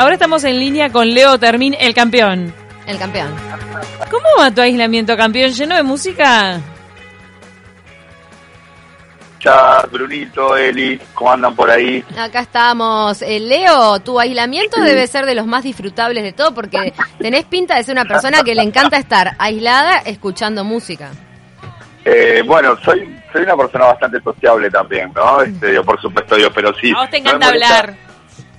Ahora estamos en línea con Leo Termín, el campeón. El campeón. ¿Cómo va tu aislamiento, campeón? ¿Lleno de música? Ya, Brunito, Eli, ¿cómo andan por ahí? Acá estamos. Eh, Leo, tu aislamiento debe ser de los más disfrutables de todo porque tenés pinta de ser una persona que le encanta estar aislada escuchando música. Eh, bueno, soy soy una persona bastante sociable también, ¿no? Este, yo, por supuesto, yo, pero sí. A vos te no encanta molesta- hablar.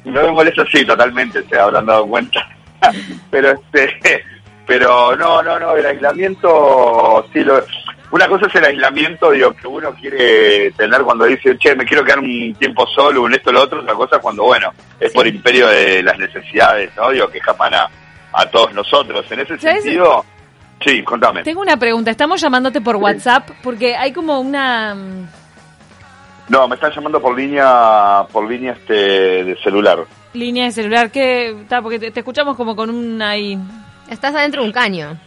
No me molesta, sí, totalmente, se habrán dado cuenta. pero este, pero no, no, no, el aislamiento, sí, lo, una cosa es el aislamiento, digo, que uno quiere tener cuando dice, che, me quiero quedar un tiempo solo, un esto, lo otro, otra cosa cuando, bueno, es por imperio de las necesidades, ¿no? Digo, que escapan a, a todos nosotros. En ese sentido, sí, contame. Tengo una pregunta. Estamos llamándote por WhatsApp porque hay como una... No, me están llamando por línea, por línea este de celular. línea de celular que... Está, porque te, te escuchamos como con una ahí... Estás adentro de un caño.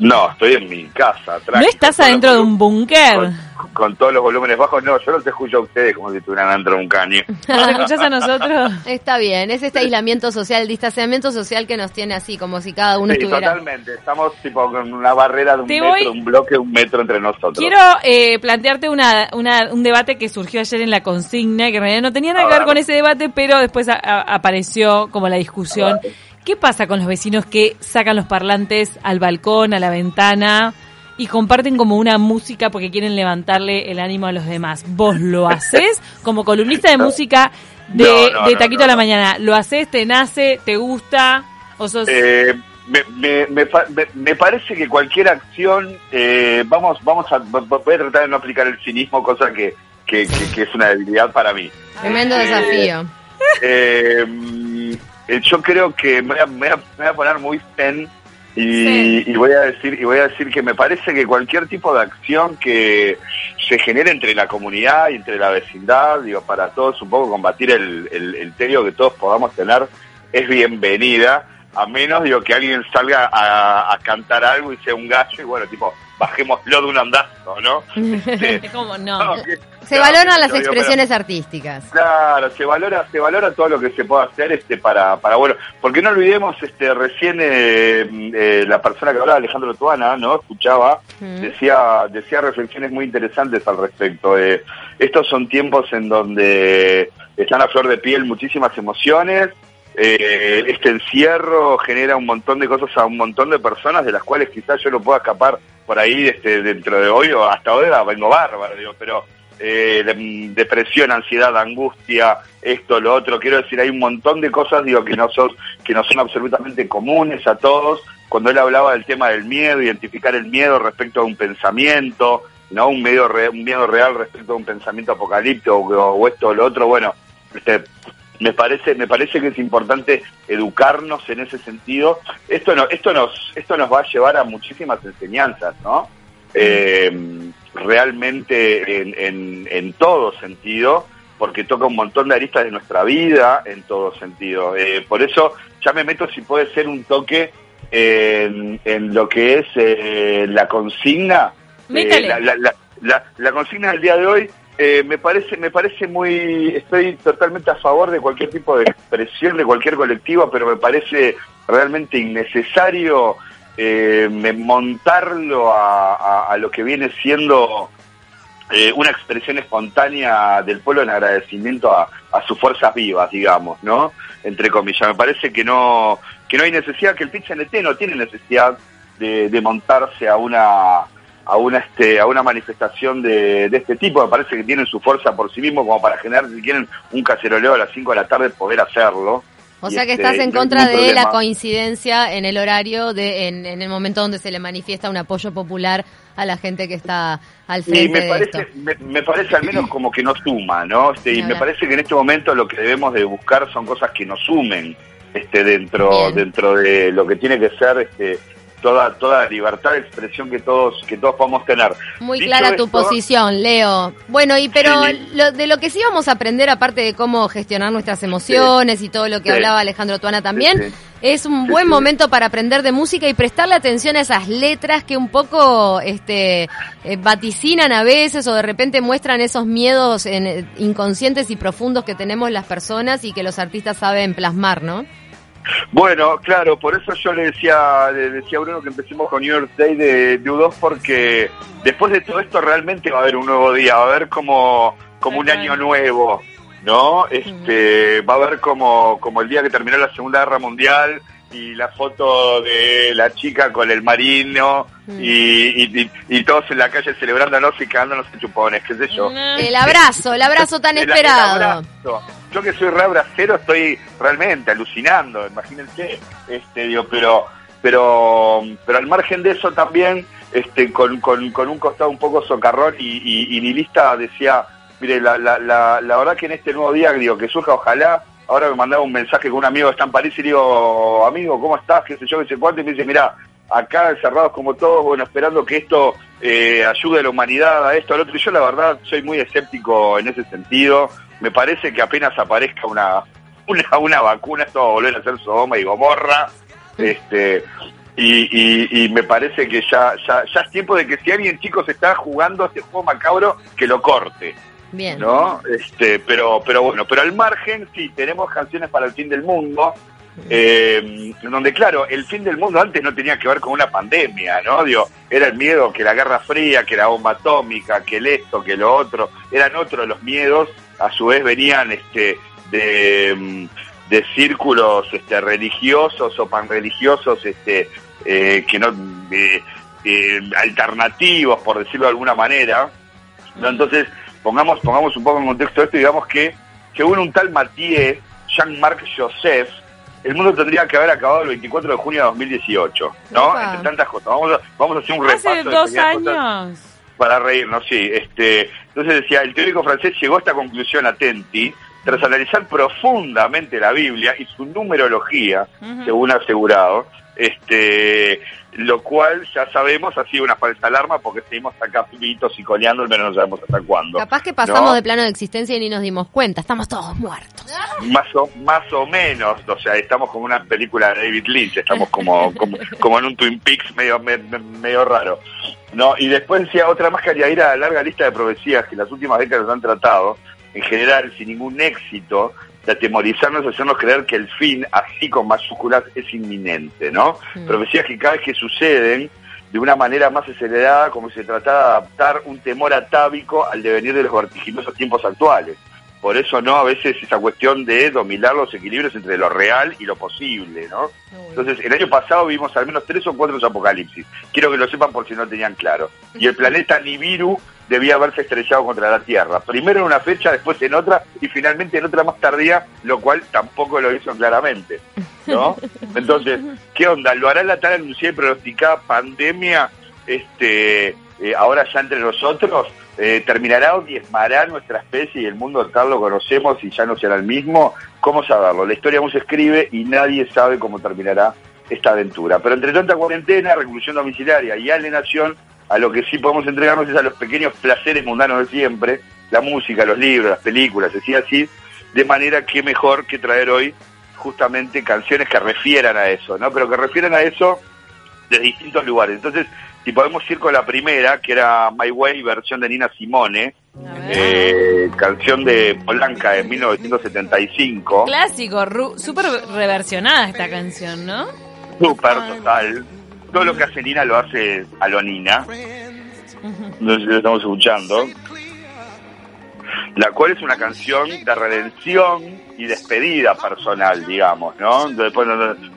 No, estoy en mi casa. ¿No tranqui, estás adentro de un búnker? Con, con todos los volúmenes bajos, no, yo los escucho a ustedes como si estuvieran dentro de un caño. ¿No te escuchás a nosotros? Está bien, es este aislamiento social, el distanciamiento social que nos tiene así, como si cada uno Sí, estuviera... totalmente. Estamos tipo con una barrera de un Te metro, voy- un bloque, un metro entre nosotros. Quiero eh, plantearte una, una- un debate que surgió ayer en la consigna, que en realidad no tenía nada que ver ver. con ese debate, pero después a- a- apareció como la discusión. ¿Qué pasa con los vecinos que sacan los parlantes al balcón, a la ventana y comparten como una música porque quieren levantarle el ánimo a los demás? ¿Vos lo haces como columnista de música de, No, no, de no, Taquito no, a la mañana? ¿Lo haces, te nace, te gusta o sos... Eh, me, me, me, fa- me- me parece que cualquier acción, eh, vamos, vamos a, voy a tratar de no aplicar el cinismo, cosa que, que, que- que es una debilidad para mí. Tremendo Eh, desafío. Eh, eh, yo creo que me voy a, me voy a- me voy a poner muy zen y, Sí. y voy a decir y voy a decir que me parece que cualquier tipo de acción que se genere entre la comunidad y entre la vecindad, digo, para todos un poco combatir el, el, el tedio que todos podamos tener, es bienvenida, a menos digo que alguien salga a, a cantar algo y sea un gallo y bueno, tipo, bajémoslo de un andazo, ¿no? Este, Es como, no. no, que- Se valoran las yo digo, pero- expresiones artísticas. Claro, se valora, se valora todo lo que se puede hacer este para, para bueno, porque no olvidemos, este, recién eh, eh, la persona que hablaba, Alejandro Tuana, ¿no? Escuchaba, Mm. decía, decía reflexiones muy interesantes al respecto. Eh, estos son tiempos en donde están a flor de piel muchísimas emociones. Eh, este encierro genera un montón de cosas a un montón de personas de las cuales quizás yo no pueda escapar por ahí este, dentro de hoy o hasta ahora vengo bárbaro, digo, pero eh, de- depresión, ansiedad, angustia, esto, lo otro. Quiero decir, hay un montón de cosas, digo, que no son, que no son absolutamente comunes a todos. Cuando él hablaba del tema del miedo, identificar el miedo respecto a un pensamiento, ¿no? Un miedo, re- un miedo real respecto a un pensamiento apocalíptico o, o esto o lo otro, bueno, este, me parece, me parece que es importante educarnos en ese sentido. Esto no, esto nos, esto nos va a llevar a muchísimas enseñanzas, ¿no? Eh, realmente en, en, en todo sentido, porque toca un montón de aristas de nuestra vida en todo sentido. Eh, por eso ya me meto si puede ser un toque en, en lo que es eh, la consigna. Eh, la, la, la- la consigna del día de hoy eh, me parece me parece muy estoy totalmente a favor de cualquier tipo de expresión de cualquier colectivo pero me parece realmente innecesario eh, montarlo a, lo que viene siendo eh, una expresión espontánea del pueblo en agradecimiento a, a sus fuerzas vivas digamos no entre comillas. Me parece que no que no hay necesidad que el pitch NT no tiene necesidad de, de montarse a una a una este a una manifestación de, de este tipo me parece que tienen su fuerza por sí mismos como para generar si quieren un caceroleo a las 5 de la tarde poder hacerlo O Y sea que este, estás en contra de la coincidencia en el horario, de en, en el momento donde se le manifiesta un apoyo popular a la gente que está al Y frente me de parece, esto. me, me parece al menos como que no suma, ¿no? Este, y me parece que en este momento lo que debemos de buscar son cosas que nos sumen este, dentro, Bien. dentro de lo que tiene que ser este, toda, toda libertad de expresión que todos, que todos podamos tener. Muy Dicho clara tu esto, posición, Leo. Bueno, y pero Sí. lo, de lo que sí vamos a aprender, aparte de cómo gestionar nuestras emociones y todo lo que Sí. hablaba Alejandro Tuana también, es un buen momento para aprender de música y prestarle atención a esas letras que un poco este, eh, vaticinan a veces o de repente muestran esos miedos en- eh, inconscientes y profundos que tenemos las personas y que los artistas saben plasmar, ¿no? Bueno, claro, por eso yo le decía, le decía a Bruno que empecemos con New York Day de, U2 porque después de todo esto realmente va a haber un nuevo día, va a haber como, como un año nuevo, ¿no? Este, va a haber como, como el día que terminó la Segunda Guerra Mundial y la foto de la chica con el marino y, y, todos en la calle celebrándonos y quedándonos en chupones, qué sé yo. El abrazo, el abrazo tan esperado. Yo que soy re abracero estoy realmente alucinando, imagínense, este, digo, pero, pero, pero al margen de eso también, este, con, con, con un costado un poco socarrón y, y, lista decía, mire, la, la, la, la verdad que en este nuevo día, que surja ojalá ahora me mandaba un mensaje con un amigo que está en París y digo, amigo, ¿cómo estás? ¿Qué sé yo? ¿Qué sé cuánto? Y me dice, mira, acá encerrados como todos, bueno, esperando que esto eh, ayude a la humanidad, a esto, al otro. Y yo la verdad soy muy escéptico en ese sentido. Me parece que apenas aparezca una, una, una vacuna, esto va a volver a ser Sodoma y Gomorra. Este, y, y, me parece que ya, ya, ya es tiempo de que si alguien, chicos, está jugando este juego macabro, que lo corte. Bien. ¿No? Este, pero, pero bueno, pero al margen, sí, tenemos canciones para el fin del mundo. Eh, donde claro, el fin del mundo antes no tenía que ver con una pandemia, ¿no? Digo, era el miedo que la Guerra Fría, que la bomba atómica, que el esto, que lo otro, eran otros los miedos, a su vez venían este de, de círculos este, religiosos o panreligiosos este, eh, que no eh, alternativos, por decirlo de alguna manera. ¿no? Entonces, pongamos, pongamos un poco en contexto esto digamos que según un tal Mathieu, Jean-Marc Joseph, el mundo tendría que haber acabado el 24 de junio de 2018, ¿no? Entre tantas cosas. Vamos a, vamos a hacer un repaso. Hace dos años. Para reírnos, sí. Este, entonces decía, el teórico francés llegó a esta conclusión atenti tras analizar profundamente la Biblia y su numerología, según ha asegurado, este, lo cual ya sabemos ha sido una falsa alarma porque seguimos acá pibitos y coleando, pero no sabemos hasta cuándo. Capaz que pasamos de plano de existencia y ni nos dimos cuenta, estamos todos muertos. Más o, más o menos, o sea, estamos como una película de David Lynch, estamos como, como, en un Twin Peaks medio, medio raro. ¿no? Y después decía otra más que ir a la larga lista de profecías que las últimas décadas han tratado, en general sin ningún éxito, de atemorizarnos, hacernos creer que el fin, así con mayúsculas, es inminente, ¿no? Mm. Profecías que cada vez que suceden, de una manera más acelerada, como si se tratara de adaptar un temor atávico al devenir de los vertiginosos tiempos actuales. Por eso, ¿no? A veces esa cuestión de dominar los equilibrios entre lo real y lo posible, ¿no? Entonces, el año pasado vimos al menos tres o cuatro apocalipsis. Quiero que lo sepan por si no tenían claro. Y el planeta Nibiru debía haberse estrellado contra la Tierra. Primero en una fecha, después en otra y finalmente en otra más tardía, lo cual tampoco lo hizo claramente. ¿no? Entonces, ¿qué onda? ¿Lo hará la tal anunciada y pronosticada pandemia este, eh, ahora ya entre nosotros? Eh, ¿Terminará o diezmará nuestra especie y el mundo tal lo conocemos y ya no será el mismo? ¿Cómo saberlo? La historia aún se escribe y nadie sabe cómo terminará esta aventura. Pero entre tanta cuarentena, reclusión domiciliaria y alienación, a lo que sí podemos entregarnos es a los pequeños placeres mundanos de siempre, la música, los libros, las películas, así así, de manera que mejor que traer hoy justamente canciones que refieran a eso, ¿no? Pero que refieran a eso de distintos lugares. Entonces, si podemos ir con la primera, que era My Way, versión de Nina Simone, eh, canción de Polanca de 1975. Clásico, súper reversionada esta canción, ¿no? Súper, total todo lo que hace Nina lo hace a lo Nina. No sé si lo estamos escuchando. La cual es una canción de redención y despedida personal, digamos, ¿no? Después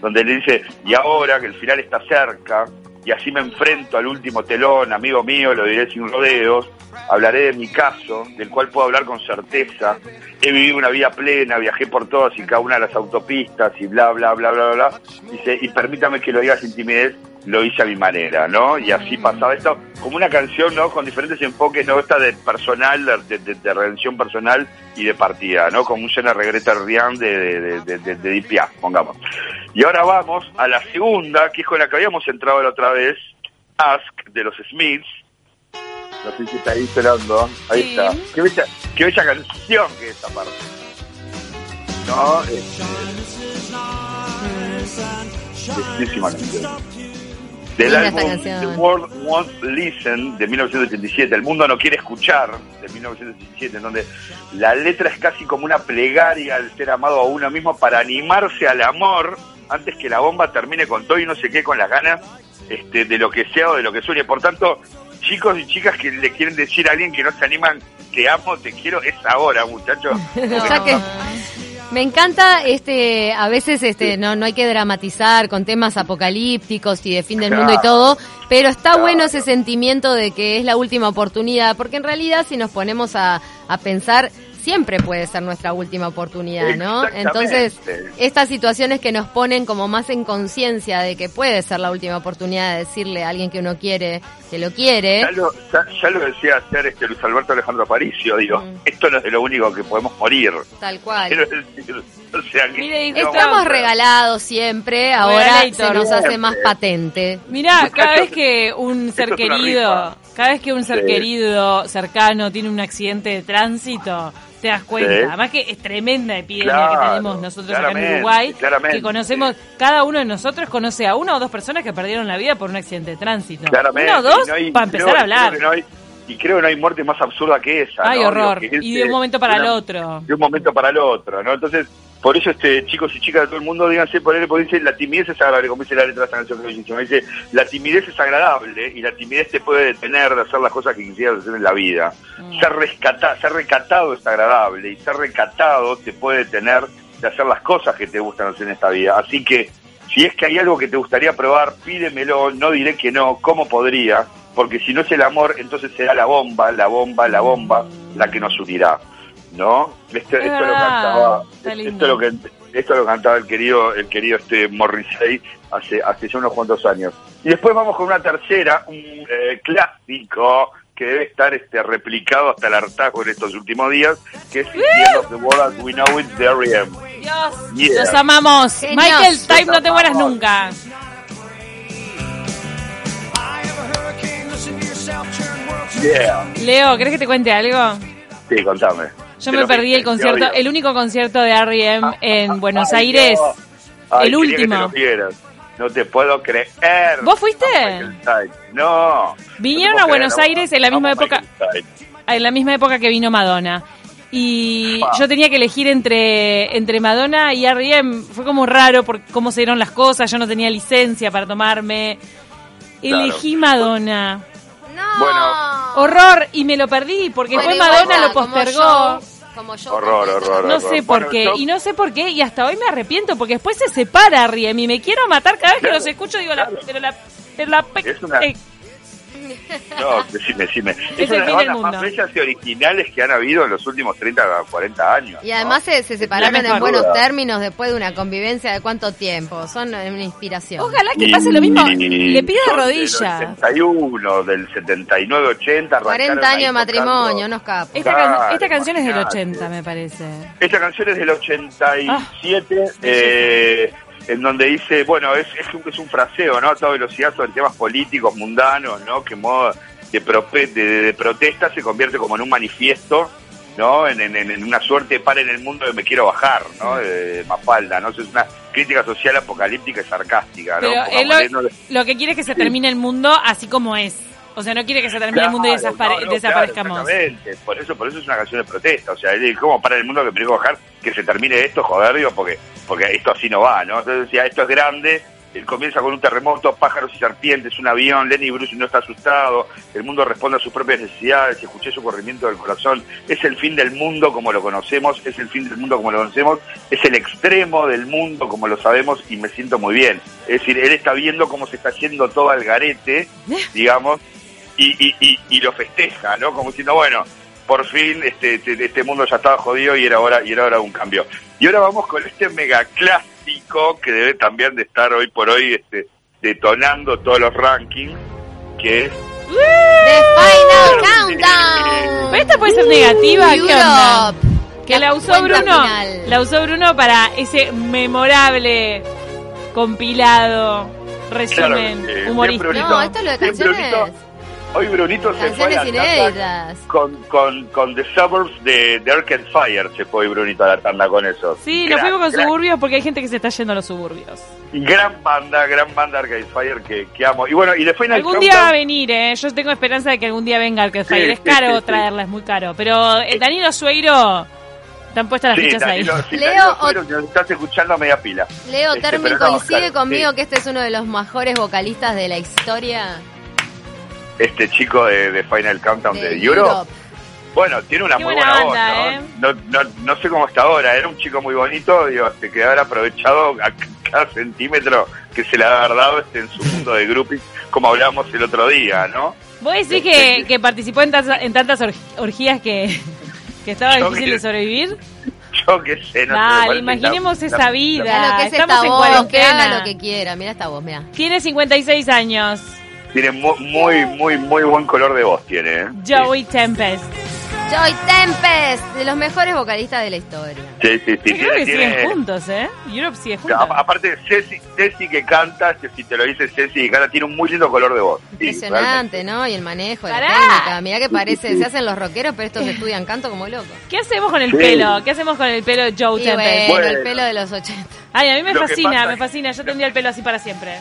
donde le dice, y ahora que el final está cerca, y así me enfrento al último telón, amigo mío, lo diré sin rodeos, hablaré de mi caso, del cual puedo hablar con certeza. He vivido una vida plena, viajé por todas y cada una de las autopistas y bla, bla, bla, bla, bla. Dice, y permítame que lo diga sin timidez, lo hice a mi manera, ¿no? Y así pasaba esto, como una canción, ¿no? Con diferentes enfoques, ¿no? Esta de personal, de, de, redención personal y de partida, ¿no? Como un Jenna Regreta Rian de, de, de, de pongamos. Y ahora vamos a la segunda, que es con la que habíamos entrado la otra vez, Ask, de los Smiths. No sé si está ahí esperando. Ahí está. Qué bella, qué bella canción que es esta parte. ¿No? Este... Bellísima canción del álbum The World Won't Listen de 1987, El mundo no quiere escuchar de 1987, en donde la letra es casi como una plegaria al ser amado a uno mismo para animarse al amor antes que la bomba termine con todo y no sé qué, con las ganas este, de lo que sea o de lo que sueñe. Por tanto, chicos y chicas que le quieren decir a alguien que no se animan, te amo, te quiero, es ahora, muchachos. O sea que me encanta este a veces este no no hay que dramatizar con temas apocalípticos y de fin del mundo y todo, pero está bueno ese sentimiento de que es la última oportunidad, porque en realidad si nos ponemos a, a pensar siempre puede ser nuestra última oportunidad, ¿no? Entonces, estas situaciones que nos ponen como más en conciencia de que puede ser la última oportunidad de decirle a alguien que uno quiere que lo quiere. Ya lo, ya, lo decía ayer este Luis Alberto Alejandro Aparicio, digo, mm. esto no es de lo único que podemos morir. Tal cual. estamos regalados siempre, ahora se nos hace más patente. Mira, cada vez que un ser querido, cada vez que un ser querido cercano tiene un accidente de tránsito, te das cuenta. Además que es tremenda epidemia que tenemos nosotros acá en Uruguay, que conocemos, cada uno de nosotros conoce a una o dos personas que perdieron la vida por un accidente de tránsito. Uno o dos para empezar a hablar. y creo que no hay muerte más absurda que esa. Hay horror. y de un momento para el otro. De un momento para el otro, ¿no? Entonces, por eso, este chicos y chicas de todo el mundo, díganse por él, porque dice, la timidez es agradable, como dice la letra de esta canción que dice, la timidez es agradable y la timidez te puede detener de hacer las cosas que quisieras hacer en la vida. Mm. Ser, rescata, ser recatado es agradable y ser recatado te puede detener de hacer las cosas que te gustan hacer en esta vida. Así que, si es que hay algo que te gustaría probar, pídemelo, no diré que no, ¿cómo podría? Porque si no es el amor, entonces será la bomba, la bomba, la bomba, la que nos unirá. ¿No? Este, esto, lo cantaba, esto, lo que, esto lo cantaba el querido, el querido este Morrissey hace, hace ya unos cuantos años. Y después vamos con una tercera, un eh, clásico que debe estar este replicado hasta el hartazgo en estos últimos días, que es The of the World as We Know It, de R.E.M. Dios, los amamos. Michael, Time, no te mueras nunca. Leo, ¿crees que te cuente algo? Sí, contame. Yo me perdí el concierto, el único concierto de R.E.M. Ah, en ah, Buenos Aires, el último. no te puedo creer. ¿Vos fuiste? No. Vinieron a Buenos Aires en la misma época. En la misma época que vino Madonna. Y yo tenía que elegir entre, entre Madonna y R.E.M. Fue como raro por cómo se dieron las cosas. Yo no tenía licencia para tomarme. Elegí Madonna. No. Bueno. Horror. Y me lo perdí porque fue Madonna lo postergó. Como yo horror, horror, No sé por qué, y no sé por qué, y hasta hoy me arrepiento, porque después se separa Riem y me quiero matar cada vez que los escucho, digo, la, pero la, pero la, es una, eh, no, decime, decime. Es, una de las bandas más bellas y originales que han habido en los últimos 30 o 40 años. Y además se, separaron en buenos términos después de una convivencia de cuánto tiempo. Son una inspiración. Ojalá que pase lo mismo. Le pido de rodillas. Del 71, del 79, 80. 40 años de matrimonio, unos capos. Esta, esta canción es del 80, me parece. Esta canción es del 87. Ah, eh, en donde dice, bueno, es, es, un, es un fraseo, ¿no? A toda velocidad sobre temas políticos, mundanos, ¿no? Que modo de, de, protesta se convierte como en un manifiesto, ¿no? En, en, una suerte de par en el mundo de me quiero bajar, ¿no? De, Mafalda, ¿no? Es una crítica social apocalíptica y sarcástica, ¿no? Pero lo, que quiere es que se termine el mundo así como es. O sea, no quiere que se termine el mundo y desaparezcamos. por eso, por eso es una canción de protesta. O sea, ¿cómo para el mundo que me quiero bajar? Que se termine esto, joder, digo, porque porque esto así no va, ¿no? Entonces decía, esto es grande, él comienza con un terremoto, pájaros y serpientes, un avión, Lenny Bruce no está asustado, el mundo responde a sus propias necesidades, escuché su corrimiento del corazón, es el fin del mundo como lo conocemos, es el fin del mundo como lo conocemos, es el extremo del mundo como lo sabemos y me siento muy bien. Es decir, él está viendo cómo se está yendo todo al garete, digamos, y, y, y, lo festeja, ¿no? Como diciendo, bueno, por fin este, este, este, mundo ya estaba jodido y era hora y era hora de un cambio. Y ahora vamos con este mega clásico que debe también de estar hoy por hoy este, detonando todos los rankings, que es The Final Countdown. Pero esta puede ser negativa, ¿qué onda? Que la usó Bruno, la usó Bruno para ese memorable compilado resumen eh, humorístico. No, esto es lo de canciones. Hoy Brunito se fue a la con, con, con The Suburbs de, de Arcade Fire, se fue Brunito a la tanda con eso. Sí, nos fuimos con suburbios porque hay gente que se está yendo a los suburbios. Gran banda, gran banda Arcade Fire que, que amo. Y bueno, y después Algún día va a venir, ¿eh? Yo tengo esperanza de que algún día venga Arcade Fire. es caro traerla, es muy caro. Pero el eh, Danilo Sueiro Están puestas las Sí, fichas ahí. Sí, Leo, Danilo o- Suero, que nos estás escuchando a media pila. Leo Este, Termin no, coincide claro, conmigo sí. que este es uno de los mejores vocalistas de la historia Este chico de, de Final Countdown de, de Europe. Europe. Bueno, tiene una Qué muy buena voz, ¿eh? ¿no? No, no, no sé cómo está ahora, era un chico muy bonito, digo, este, que haber aprovechado a cada centímetro que se le ha dado este, en su mundo de groupies, como hablábamos el otro día, ¿no? Vos decís que, que participó en, tantas- en tantas or- orgías que, que estaba Yo difícil que- de sobrevivir. Yo qué sé, no sé, imaginemos la- esa la- vida. Mirá lo que es estamos esta en voz, que cuarentena. haga lo que quiera. Mira esta voz, mira. Tiene 56 años. Tiene mu- muy, muy, muy buen color de voz, tiene. ¿eh? Joey Tempest. Joy Tempest, de los mejores vocalistas de la historia. Sí, sí, sí. Yo creo tiene- que tiene- siguen juntos, ¿eh? Europe sigue juntos. A- Aparte, Ceci, Ceci que canta, que si te lo dice Ceci que canta, tiene un muy lindo color de voz. Sí, Impresionante, ¿no? Y el manejo, de la técnica. Mirá que parece, se hacen los rockeros, pero estos estudian canto como locos. ¿Qué hacemos con el Sí. pelo? ¿Qué hacemos con el pelo de Joe Tempest? bueno, el pelo de los 80. Ay, a mí me fascina, pasa me fascina. Yo tendría el pelo así para siempre.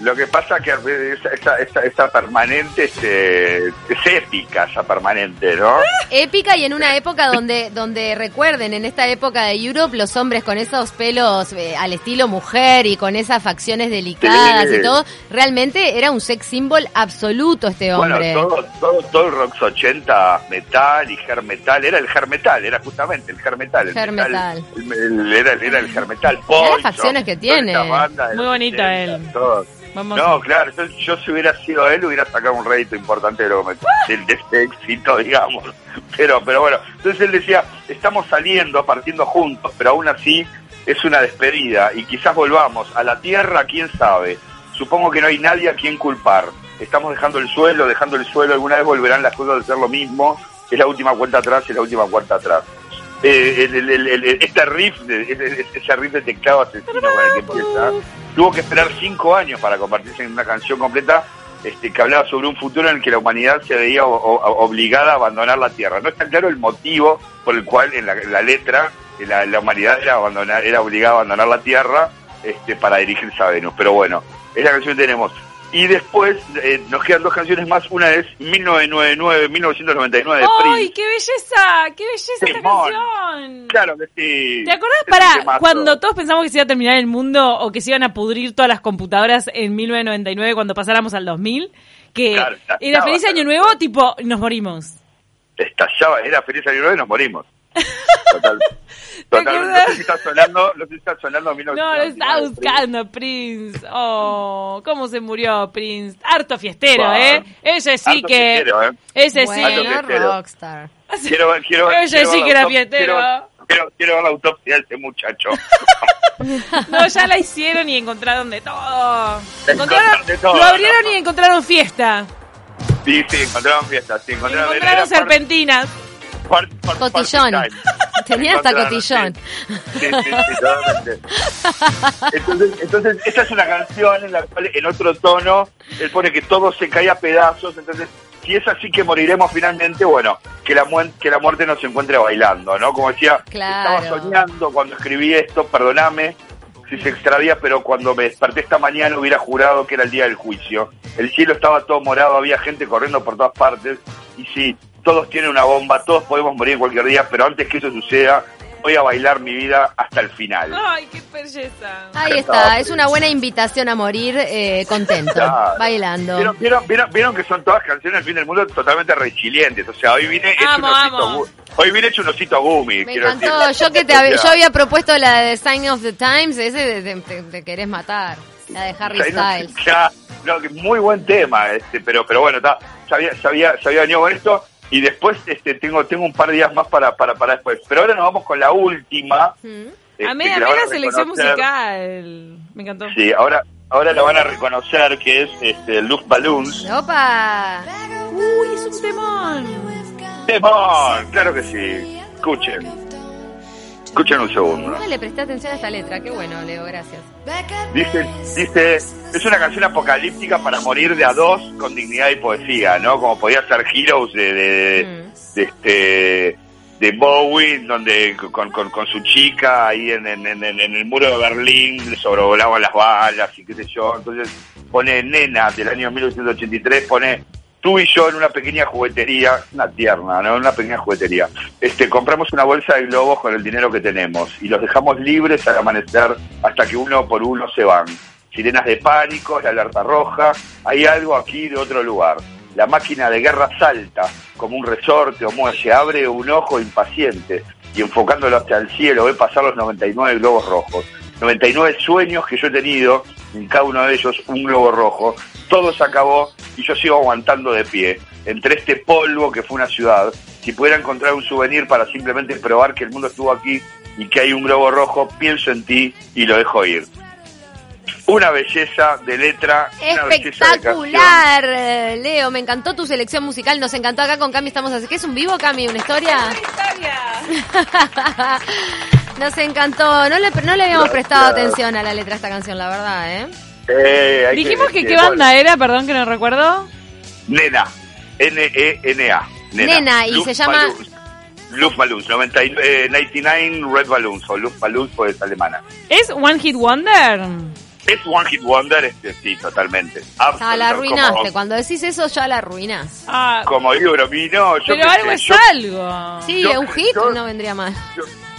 Lo que pasa que esa, esa, esa, esa permanente este, es épica, esa permanente, ¿no? Épica y en una época donde, donde recuerden, en esta época de Europe, los hombres con esos pelos eh, al estilo mujer y con esas facciones delicadas Sí. y todo, realmente era un sex symbol absoluto este hombre. Bueno, todo, todo, todo el rock 80, metal y hair metal, era el hair metal, era justamente el hair metal. El Hair metal. el- el- era, era el hair metal. las facciones que tiene. Muy bonito 80, él. todo. Vamos. No, claro, yo, yo si hubiera sido él hubiera sacado un rédito importante de, lo que me- del- de este éxito, digamos. Pero, pero bueno, entonces él decía, estamos saliendo, partiendo juntos, pero aún así es una despedida y quizás volvamos a la tierra, quién sabe. Supongo que no hay nadie a quien culpar. Estamos dejando el suelo, dejando el suelo, alguna vez volverán las cosas a ser lo mismo. Es la última cuenta atrás, es la última cuenta atrás. Eh, el- el- el- este riff, ese- riff de teclado asesino con el que empieza, tuvo que esperar cinco años para convertirse en una canción completa este, que hablaba sobre un futuro en el que la humanidad se veía obligada a abandonar la Tierra. No está claro el motivo por el cual en la, letra la, humanidad era, abandonar, era obligada a abandonar la Tierra este, para dirigirse a Venus. Pero bueno, es la canción tenemos. Y después eh, nos quedan dos canciones más. Una es 1999, 1999 de ¡Ay, Prince. qué belleza! ¡Qué belleza esta canción! Claro que sí. ¿Te acordás para cuando todos pensamos que se iba a terminar el mundo o que se iban a pudrir todas las computadoras en 1999 cuando pasáramos al 2000? Que Claro, era feliz año nuevo, tipo, nos morimos. estallaba, era feliz año nuevo y nos morimos. Total, total, no sé si está sonando, no sé si está sonando No, lo 1999, estaba buscando, Prince. Oh, cómo se murió Prince. Harto fiestero, Wow. ¿eh? Ese sí Harto que... fiestero, ¿eh? Ese sí. Bueno, fiestero. rockstar. Quiero ver, quiero ver. Ese quiero sí que era fiestero. Quiero, quiero, quiero ver la autopsia de ese muchacho. No, ya la hicieron y encontraron de todo. Encontraron de todo, Lo abrieron ¿no? y encontraron fiesta. Sí, sí, encontraron fiestas, sí, encontraron, Encontraron era part- Cotillón. Tenía hasta cotillón. Sí, sí, sí. Entonces, entonces, esta es una canción en la cual, en otro tono, él pone que todo se cae a pedazos. Entonces, si es así que moriremos finalmente, bueno, que la, muen- que la muerte nos encuentre bailando, ¿no? Como decía, Claro. estaba soñando cuando escribí esto, perdóname si se extravía, pero cuando me desperté esta mañana hubiera jurado que era el día del juicio. El cielo estaba todo morado, había gente corriendo por todas partes, y sí, todos tienen una bomba, todos podemos morir cualquier día, pero antes que eso suceda, voy a bailar mi vida hasta el final. Ay, qué belleza. Ahí está, es una buena invitación a morir eh, contento, Claro. bailando. ¿Vieron, vieron, vieron, vieron que son todas canciones del fin del mundo totalmente resilientes. O sea, hoy vine hecho Amo, un osito Hoy vine hecho un osito gumi. Me encantó, decir. yo que te sea, yo había propuesto la de Sign of the Times, ese de- de- te, te querés matar, la de Harry Styles. ya, no, muy buen tema, este, pero, pero bueno, está, ya había, ya había, ya había venido con esto. Y después este, tengo, tengo un par de días más para, para, para después. Pero ahora nos vamos con la última. Mm. este, Amé, que amé la van la a selección musical. Me encantó. Sí, ahora, ahora la van a reconocer que es este, Luz Balloons. ¡Opa! Uy, es un temón. ¡Temón! Claro que sí. Escuchen. Escuchen un segundo. Nunca le presté atención a esta letra, qué bueno, Leo, gracias. Dice, dice, es una canción apocalíptica para morir de a dos con dignidad y poesía, ¿no? Como podía ser Heroes de, de, Mm. de este de Bowie, donde con, con, con su chica ahí en, en, en, en el muro de Berlín le sobrevolaban las balas y qué sé yo. Entonces pone Nena del año 1983, pone tú y yo en una pequeña juguetería, una tierna, ¿no? Una pequeña juguetería. Este, compramos una bolsa de globos con el dinero que tenemos y los dejamos libres al amanecer hasta que uno por uno se van. Sirenas de pánico, la alerta roja, hay algo aquí de otro lugar. La máquina de guerra salta como un resorte o muelle, abre un ojo impaciente y enfocándolo hacia el cielo ve pasar los 99 globos rojos. 99 sueños que yo he tenido, en cada uno de ellos un globo rojo. Todo se acabó y yo sigo aguantando de pie. Entre este polvo que fue una ciudad, si pudiera encontrar un souvenir para simplemente probar que el mundo estuvo aquí y que hay un globo rojo, pienso en ti y lo dejo ir. Una belleza de letra. una belleza de Espectacular, Leo. Me encantó tu selección musical. Nos encantó acá con Cami. Estamos así. ¿Qué es un vivo, Cami? ¿Una historia? Nos encantó. No le, no le habíamos prestado atención a la letra de esta canción, la verdad, ¿eh? Eh, hay Dijimos que, que qué banda era, perdón que no recuerdo. Nena. N-E-N-A. Nena, y se llama- Luz Balloons, 99, eh, 99 Red Balloons, o Luz Balloons, pues es alemana. ¿Es One Hit Wonder? Es One Hit Wonder, este, sí, totalmente. Ah, la Absoluto, arruinaste. Como, Cuando decís eso, ya la arruinás. Ah, como digo, pero mi- no, yo pero algo sé, es yo, algo. Sí, Yo- un hit yo- no vendría mal.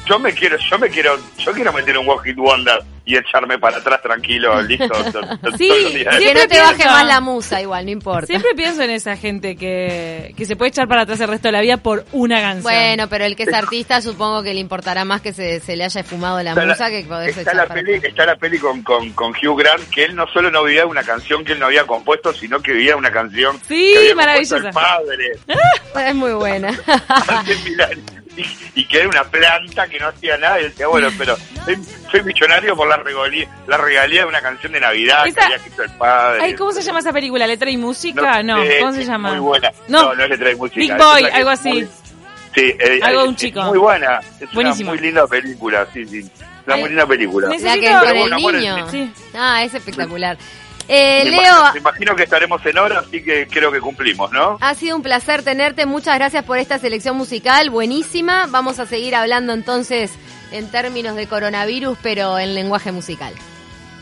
Yo, me quiero, yo me quiero, yo quiero meter un One Hit Wonder y echarme para atrás tranquilo, listo. to- to- Sí. Que Siempre no te baje pienso- más la musa, igual, no importa. Siempre pienso en esa gente que, que se puede echar para atrás el resto de la vida por una canción. Bueno, pero el que es artista supongo que le importará más que se, se le haya esfumado la Está musa la, que poderse está echar la para peli, atrás. está la peli con, con, con Hugh Grant, que él no solo no vivía una canción que él no había compuesto, sino que vivía una canción Sí, que había maravillosa. el padre. Es muy buena. hace mil años. Y, y que era una planta que no hacía nada y decía, bueno, pero soy, soy millonario por la regalía, la regalía de una canción de Navidad Esa- que había escrito el padre. Ay, ¿cómo se llama esa película? ¿Letra y música? No, sé, ¿cómo se llama? Muy buena. No. No, no, es letra y música. Big Boy, algo así. muy- sí, eh, Algo de es- un chico. Es muy buena. Es una muy linda película, sí, sí. Una muy linda película. La que con el niño. sí. Ah, es espectacular. Eh, Me Leo, imagino, me imagino que estaremos en hora, así que creo que cumplimos, ¿no? ha sido un placer tenerte. Muchas gracias por esta selección musical. Buenísima. Vamos a seguir hablando entonces en términos de coronavirus, pero en lenguaje musical.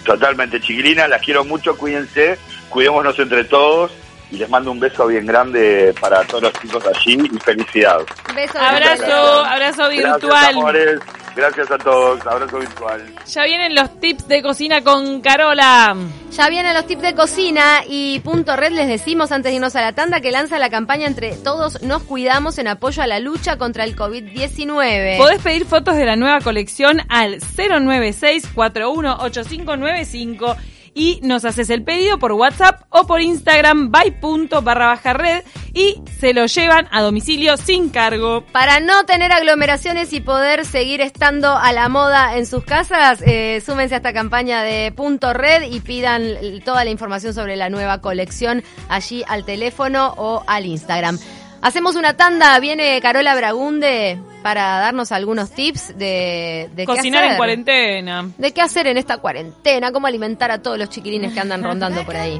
Totalmente, chiquilina, las quiero mucho, cuídense, cuidémonos entre todos y les mando un beso bien grande para todos los chicos allí y felicidad. Un beso. Abrazo, abrazo Gracias, virtual. amores. Gracias a todos. Abrazo virtual. Ya vienen los tips de cocina con Carola. Ya vienen los tips de cocina y Punto Red les decimos antes de irnos a la tanda que lanza la campaña Entre Todos Nos Cuidamos en apoyo a la lucha contra el COVID-19. Podés pedir fotos de la nueva colección al 096-418595 y nos haces el pedido por WhatsApp o por Instagram by punto barra baja red y se lo llevan a domicilio sin cargo. Para no tener aglomeraciones y poder seguir estando a la moda en sus casas, eh, súmense a esta campaña de Punto Red y pidan toda la información sobre la nueva colección allí al teléfono o al Instagram. Hacemos una tanda, viene Carola Bragunde para darnos algunos tips de, de qué Cocinar en hacer. cuarentena. de qué hacer en esta cuarentena, cómo alimentar a todos los chiquilines que andan rondando por ahí.